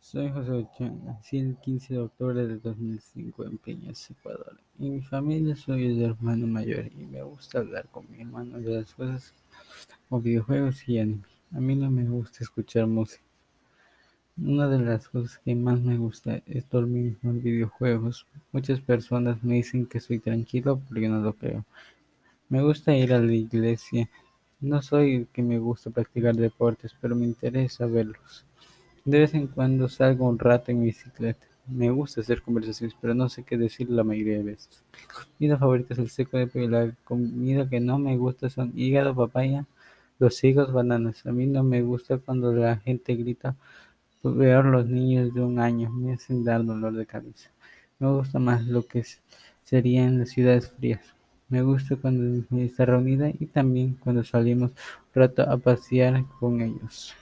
Soy José Ochoa, nací el 15 de octubre de 2005 en Peñas, Ecuador. En mi familia soy el hermano mayor y me gusta hablar con mi hermano de las cosas como videojuegos y anime. A mí no me gusta escuchar música. Una de las cosas que más me gusta es dormir con videojuegos. Muchas personas me dicen que soy tranquilo, pero yo no lo creo. Me gusta ir a la iglesia. No soy el que me gusta practicar deportes, pero me interesa verlos. De vez en cuando salgo un rato en bicicleta. Me gusta hacer conversaciones, pero no sé qué decir la mayoría de veces. Mi comida favorita es el seco de pollo. La comida que no me gusta son hígado, papaya, los higos, bananas. A mí no me gusta cuando la gente grita. Peor los niños de un año me hacen dar dolor de cabeza. Me gusta más lo que sería en las ciudades frías. Me gusta cuando está reunida y también cuando salimos un rato a pasear con ellos.